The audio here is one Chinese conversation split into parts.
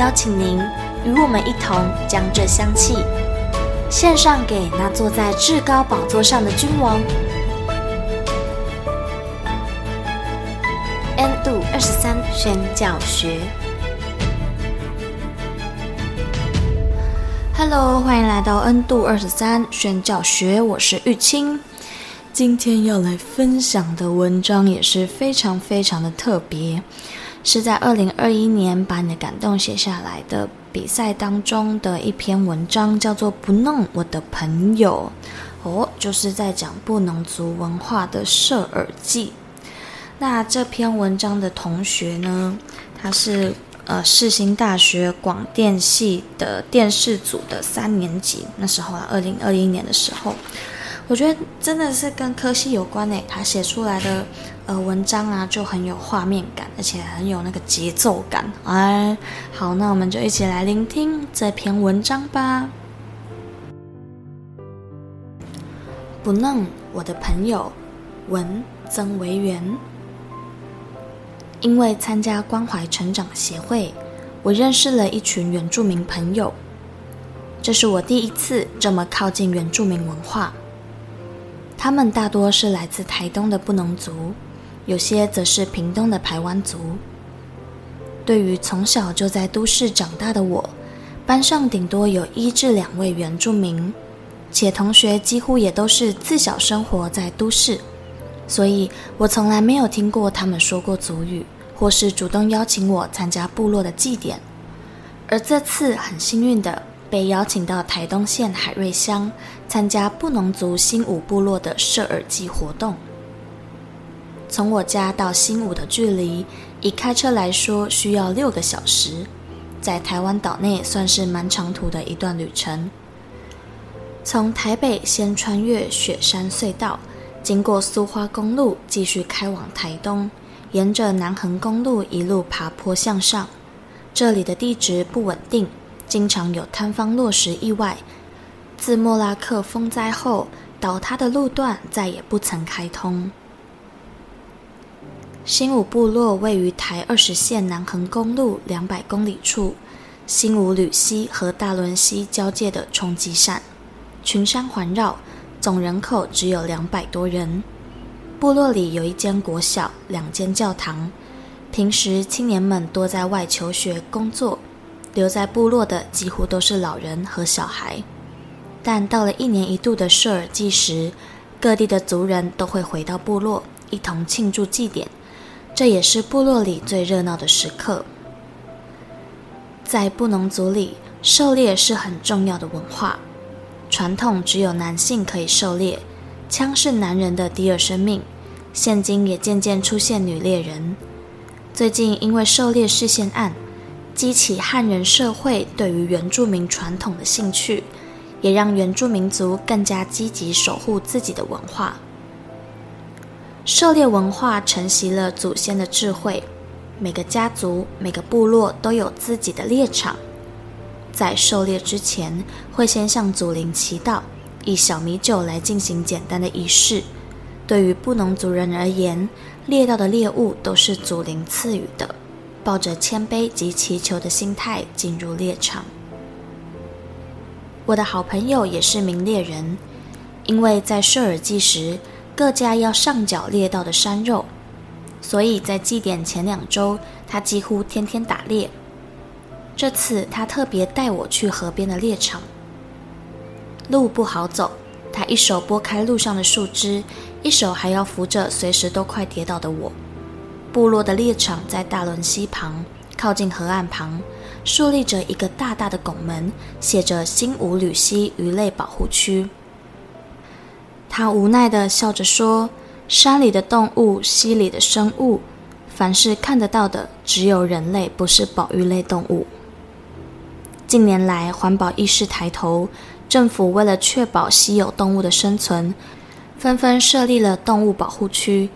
邀请您与我们一同将这香气献上给那坐在至高宝座上的君王。N 度二十三宣教学，Hello，欢迎来到 N 度二十三宣教学，我是玉清。今天要来分享的文章也是非常非常的特别。是在二零二一年把你的感动写下来的比赛当中的一篇文章，叫做《不弄我的朋友》，哦，就是在讲布农族文化的摄耳记。那这篇文章的同学呢，他是呃世新大学广电系的电视组的三年级，那时候啊，二零二一年的时候。我觉得真的是跟科系有关诶，他写出来的呃文章啊，就很有画面感，而且很有那个节奏感。哎，好，那我们就一起来聆听这篇文章吧。不弄，我的朋友，文曾维元。因为参加关怀成长协会，我认识了一群原住民朋友。这是我第一次这么靠近原住民文化。他们大多是来自台东的布农族，有些则是屏东的排湾族。对于从小就在都市长大的我，班上顶多有一至两位原住民，且同学几乎也都是自小生活在都市，所以我从来没有听过他们说过族语，或是主动邀请我参加部落的祭典。而这次很幸运的，被邀请到台东县海瑞乡参加布农族新武部落的摄耳祭活动。从我家到新武的距离，以开车来说需要六个小时，在台湾岛内算是蛮长途的一段旅程。从台北先穿越雪山隧道，经过苏花公路，继续开往台东，沿着南横公路一路爬坡向上。这里的地质不稳定。经常有坍方落石意外。自莫拉克风灾后，倒塌的路段再也不曾开通。新武部落位于台二十线南横公路两百公里处，新武吕溪和大仑溪交界的冲积扇，群山环绕，总人口只有两百多人。部落里有一间国小，两间教堂。平时青年们多在外求学、工作。留在部落的几乎都是老人和小孩，但到了一年一度的摄耳祭时，各地的族人都会回到部落，一同庆祝祭典。这也是部落里最热闹的时刻。在布农族里，狩猎是很重要的文化，传统只有男性可以狩猎，枪是男人的第二生命。现今也渐渐出现女猎人。最近因为狩猎释宪案。激起汉人社会对于原住民传统的兴趣，也让原住民族更加积极守护自己的文化。狩猎文化承袭了祖先的智慧，每个家族、每个部落都有自己的猎场。在狩猎之前，会先向祖灵祈祷，以小米酒来进行简单的仪式。对于布农族人而言，猎到的猎物都是祖灵赐予的。抱着谦卑及祈求的心态进入猎场。我的好朋友也是名猎人，因为在摄耳祭时，各家要上缴猎到的山肉，所以在祭典前两周，他几乎天天打猎。这次他特别带我去河边的猎场，路不好走，他一手拨开路上的树枝，一手还要扶着随时都快跌倒的我。部落的猎场在大仑溪旁，靠近河岸旁，竖立着一个大大的拱门，写着“新武吕溪鱼类保护区”。他无奈地笑着说：“山里的动物，溪里的生物，凡是看得到的，只有人类不是保育类动物。近年来，环保意识抬头，政府为了确保稀有动物的生存，纷纷设立了动物保护区，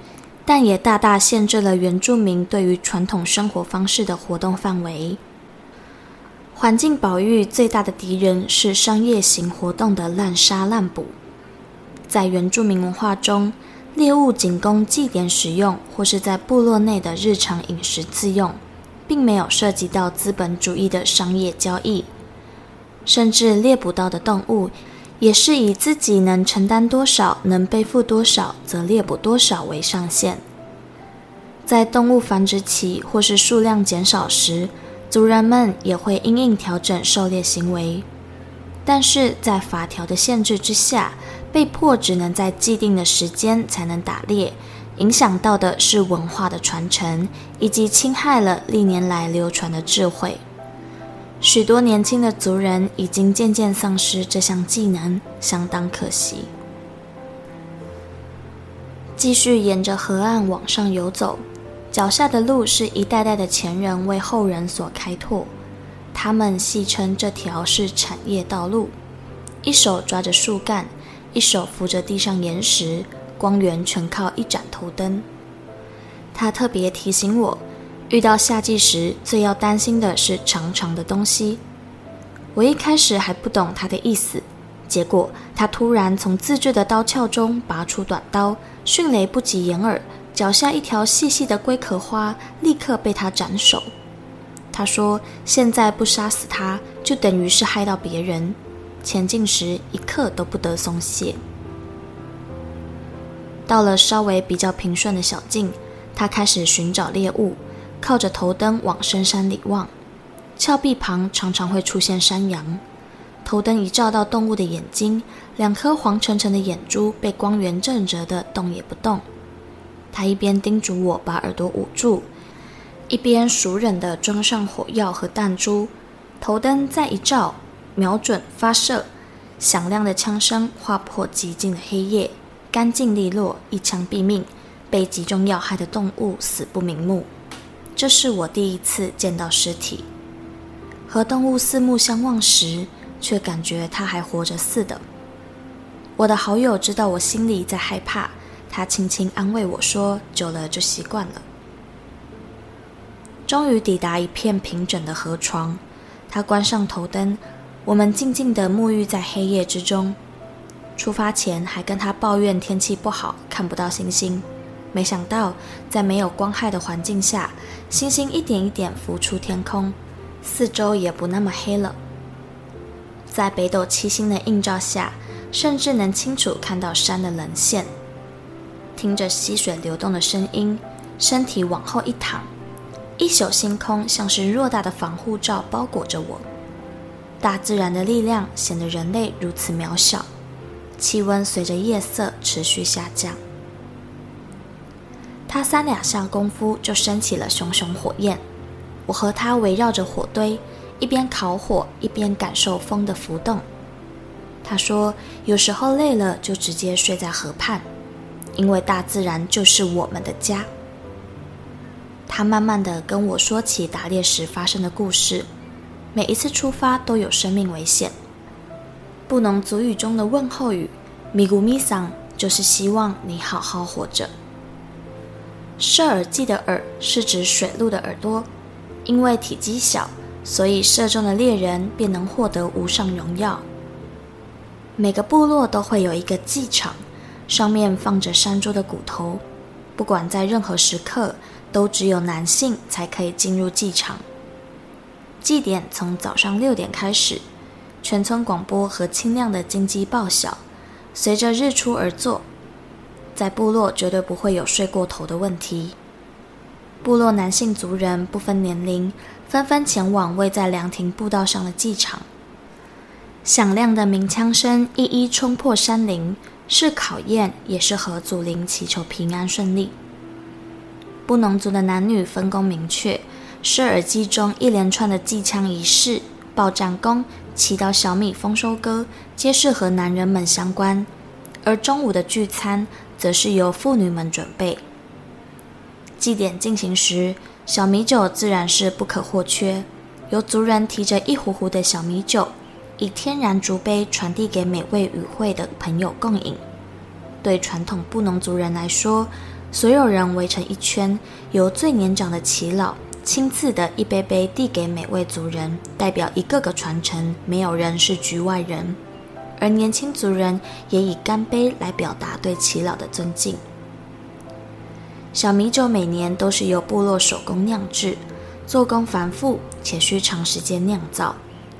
但也大大限制了原住民对于传统生活方式的活动范围。环境保育最大的敌人是商业型活动的滥杀滥捕，在原住民文化中，猎物仅供祭典使用，或是在部落内的日常饮食自用，并没有涉及到资本主义的商业交易。甚至猎捕到的动物，也是以自己能承担多少、能背负多少，则猎捕多少为上限。在动物繁殖期或是数量减少时，族人们也会因应调整狩猎行为。但是在法条的限制之下，被迫只能在既定的时间才能打猎，影响到的是文化的传承，以及侵害了历年来流传的智慧。许多年轻的族人已经渐渐丧失这项技能，相当可惜。继续沿着河岸往上游走，脚下的路是一代代的前人为后人所开拓，他们戏称这条是产业道路，一手抓着树干。一手扶着地上岩石，光源全靠一盏头灯。他特别提醒我，遇到夏季时最要担心的是长长的东西。我一开始还不懂他的意思，结果他突然从自制的刀鞘中拔出短刀，迅雷不及掩耳，脚下一条细细的龟壳花立刻被他斩首。他说：“现在不杀死他，就等于是害到别人。”前进时一刻都不得松懈。到了稍微比较平顺的小径，他开始寻找猎物，靠着头灯往深山里望。峭壁旁常常会出现山羊，头灯一照到动物的眼睛，两颗黄澄澄的眼珠被光源震慑得动也不动。他一边叮嘱我把耳朵捂住，一边熟稔地装上火药和弹珠。头灯再一照。瞄准发射，响亮的枪声划破寂静的黑夜，干净利落，一枪毙命。被击中要害的动物死不瞑目。这是我第一次见到尸体，和动物四目相望时，却感觉它还活着似的。我的好友知道我心里在害怕，他轻轻安慰我说：“久了就习惯了。”终于抵达一片平整的河床，他关上头灯。我们静静地沐浴在黑夜之中。出发前还跟他抱怨天气不好，看不到星星。没想到，在没有光害的环境下，星星一点一点浮出天空，四周也不那么黑了。在北斗七星的映照下，甚至能清楚看到山的棱线。听着溪水流动的声音，身体往后一躺，一宿星空像是偌大的防护罩包裹着我。大自然的力量显得人类如此渺小。气温随着夜色持续下降。他三两下功夫就升起了熊熊火焰。我和他围绕着火堆，一边烤火一边感受风的浮动。他说：“有时候累了就直接睡在河畔，因为大自然就是我们的家。”他慢慢的跟我说起打猎时发生的故事。每一次出发都有生命危险。布农族语中的问候语“米古米桑”就是希望你好好活着。射耳剂的耳是指水鹿的耳朵，因为体积小，所以射中的猎人便能获得无上荣耀。每个部落都会有一个祭场，上面放着山猪的骨头，不管在任何时刻，都只有男性才可以进入祭场。祭典从早上六点开始，全村广播和清亮的金鸡报晓，随着日出而作。在部落绝对不会有睡过头的问题。部落男性族人不分年龄，纷纷前往位在凉亭步道上的祭场。响亮的鸣枪声一一冲破山林，是考验，也是和祖灵祈求平安顺利。布农族的男女分工明确。射耳机中一连串的祭枪仪式、报战功、祈祷小米丰收歌，皆是和男人们相关；而中午的聚餐，则是由妇女们准备。祭典进行时，小米酒自然是不可或缺。由族人提着一壶壶的小米酒，以天然竹杯传递给每位与会的朋友共饮。对传统布农族人来说，所有人围成一圈，由最年长的耆老亲自的一杯杯递给每位族人，代表一个个传承，没有人是局外人。而年轻族人也以干杯来表达对耆老的尊敬。小米酒每年都是由部落手工酿制，做工繁复且需长时间酿造，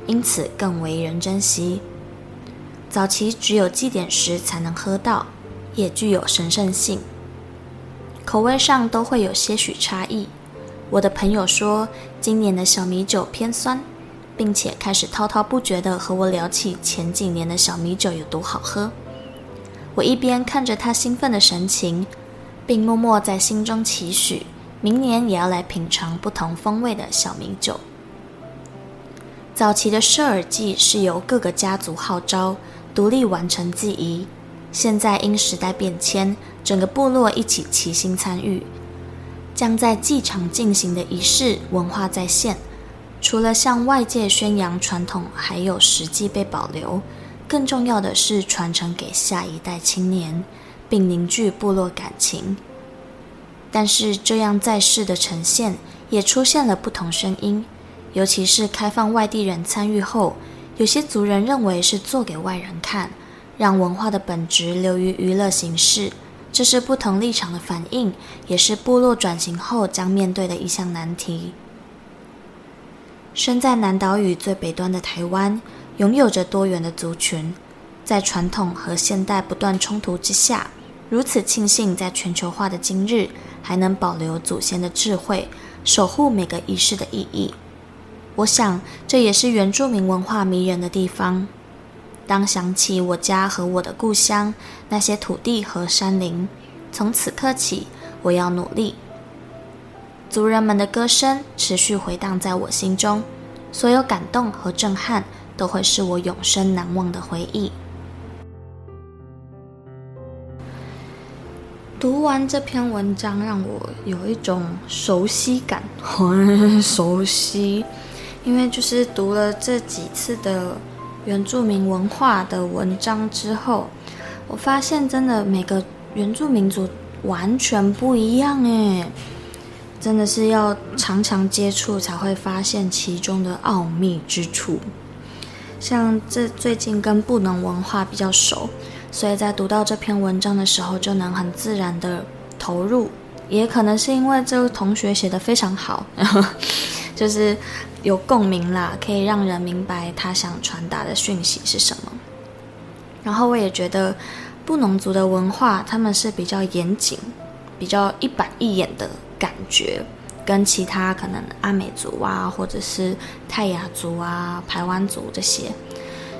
因此更为人珍惜。早期只有祭典时才能喝到，也具有神圣性。口味上都会有些许差异。我的朋友说，今年的小米酒偏酸。并且开始滔滔不绝地和我聊起前几年的小米酒有多好喝。我一边看着他兴奋的神情，并默默在心中期许，明年也要来品尝不同风味的小米酒。早期的射耳祭是由各个家族号召，独立完成祭仪。现在因时代变迁，整个部落一起齐心参与，将在祭场进行的仪式文化再现。除了向外界宣扬传统，还有实际被保留，更重要的是传承给下一代青年，并凝聚部落感情。但是这样在世的呈现，也出现了不同声音，尤其是开放外地人参与后，有些族人认为是做给外人看，让文化的本质流于娱乐形式，这是不同立场的反应，也是部落转型后将面对的一项难题。身在南岛屿最北端的台湾，拥有着多元的族群，在传统和现代不断冲突之下，如此庆幸在全球化的今日，还能保留祖先的智慧，守护每个仪式的意义。我想，这也是原住民文化迷人的地方。当想起我家和我的故乡，那些土地和山林，从此刻起，我要努力。族人们的歌声持续回荡在我心中，所有感动和震撼都会是我永生难忘的回忆。读完这篇文章，让我有一种熟悉感，很熟悉，因为就是读了这几次的原住民文化的文章之后，我发现真的每个原住民族完全不一样哎。真的是要常常接触才会发现其中的奥秘之处。像这最近跟布农文化比较熟，所以在读到这篇文章的时候就能很自然的投入。也可能是因为这个同学写的非常好，然 后就是有共鸣啦，可以让人明白他想传达的讯息是什么。然后我也觉得布农族的文化，他们是比较严谨、比较一板一眼的。感觉跟其他可能阿美族啊，或者是泰雅族啊、排湾族这些，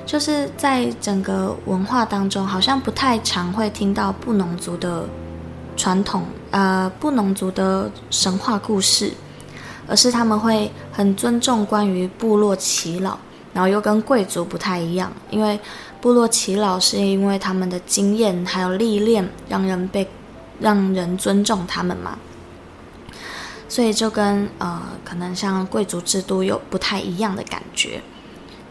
就是在整个文化当中，好像不太常会听到布农族的传统，呃，布农族的神话故事，而是他们会很尊重关于部落耆老，然后又跟贵族不太一样，因为部落耆老是因为他们的经验还有历练，让人被让人尊重他们嘛。所以就跟呃，可能像贵族制度有不太一样的感觉，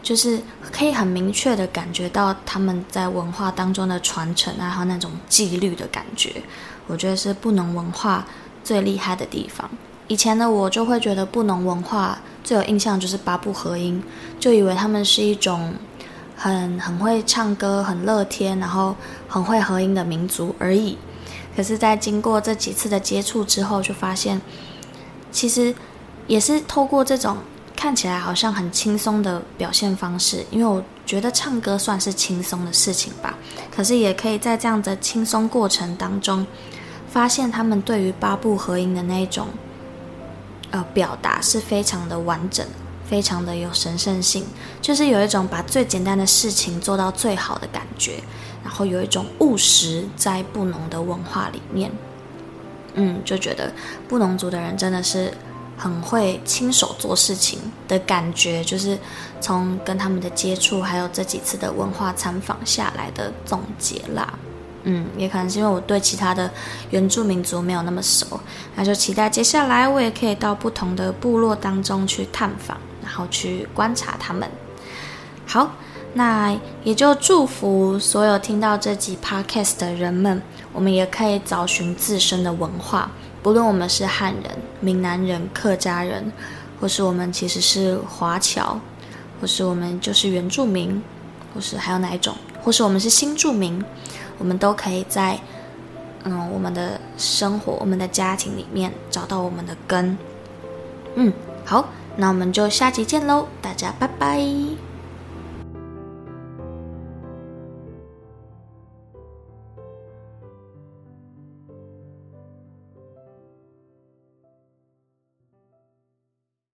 就是可以很明确的感觉到他们在文化当中的传承啊，还有那种纪律的感觉，我觉得是布农文化最厉害的地方。以前的我就会觉得布农文化最有印象就是八部合音，就以为他们是一种很很会唱歌、很乐天，然后很会合音的民族而已。可是，在经过这几次的接触之后，就发现。其实也是透过这种看起来好像很轻松的表现方式，因为我觉得唱歌算是轻松的事情吧。可是也可以在这样的轻松过程当中，发现他们对于八部合音的那一种呃表达是非常的完整，非常的有神圣性，就是有一种把最简单的事情做到最好的感觉，然后有一种务实在布农的文化里面。嗯，就觉得布农族的人真的是很会亲手做事情的感觉，就是从跟他们的接触，还有这几次的文化参访下来的总结啦。嗯，也可能是因为我对其他的原住民族没有那么熟，那就期待接下来我也可以到不同的部落当中去探访，然后去观察他们。好，那也就祝福所有听到这集 podcast 的人们，我们也可以找寻自身的文化，不论我们是汉人、闽南人、客家人，或是我们其实是华侨，或是我们就是原住民，或是还有哪一种，或是我们是新住民。我们都可以在，嗯，我们的生活、我们的家庭里面找到我们的根。嗯，好，那我们就下集见喽，大家拜拜。